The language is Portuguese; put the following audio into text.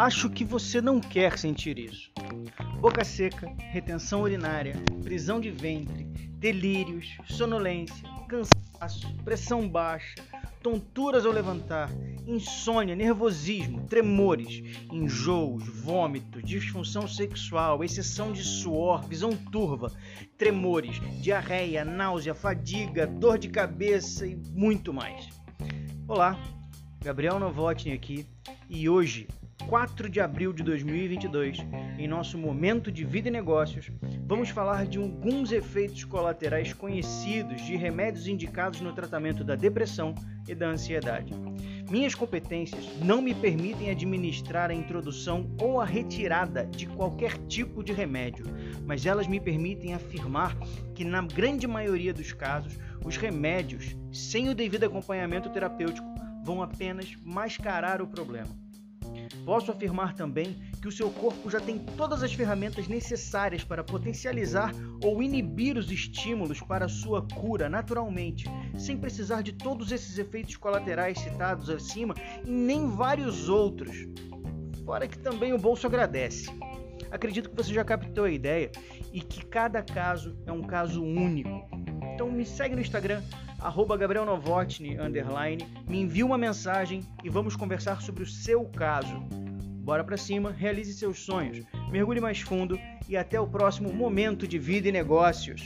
Acho que você não quer sentir isso. Boca seca, retenção urinária, prisão de ventre, delírios, sonolência, cansaço, pressão baixa, tonturas ao levantar, insônia, nervosismo, tremores, enjoos, vômitos, disfunção sexual, exceção de suor, visão turva, tremores, diarreia, náusea, fadiga, dor de cabeça e muito mais. Olá, Gabriel Novotny aqui e hoje 4 de abril de 2022, em nosso momento de vida e negócios, vamos falar de alguns efeitos colaterais conhecidos de remédios indicados no tratamento da depressão e da ansiedade. Minhas competências não me permitem administrar a introdução ou a retirada de qualquer tipo de remédio, mas elas me permitem afirmar que, na grande maioria dos casos, os remédios, sem o devido acompanhamento terapêutico, vão apenas mascarar o problema. Posso afirmar também que o seu corpo já tem todas as ferramentas necessárias para potencializar ou inibir os estímulos para sua cura naturalmente, sem precisar de todos esses efeitos colaterais citados acima e nem vários outros. Fora que também o bolso agradece. Acredito que você já captou a ideia e que cada caso é um caso único. Então me segue no Instagram, arroba Gabriel Novotny, underline, me envia uma mensagem e vamos conversar sobre o seu caso. Bora pra cima, realize seus sonhos, mergulhe mais fundo e até o próximo momento de vida e negócios.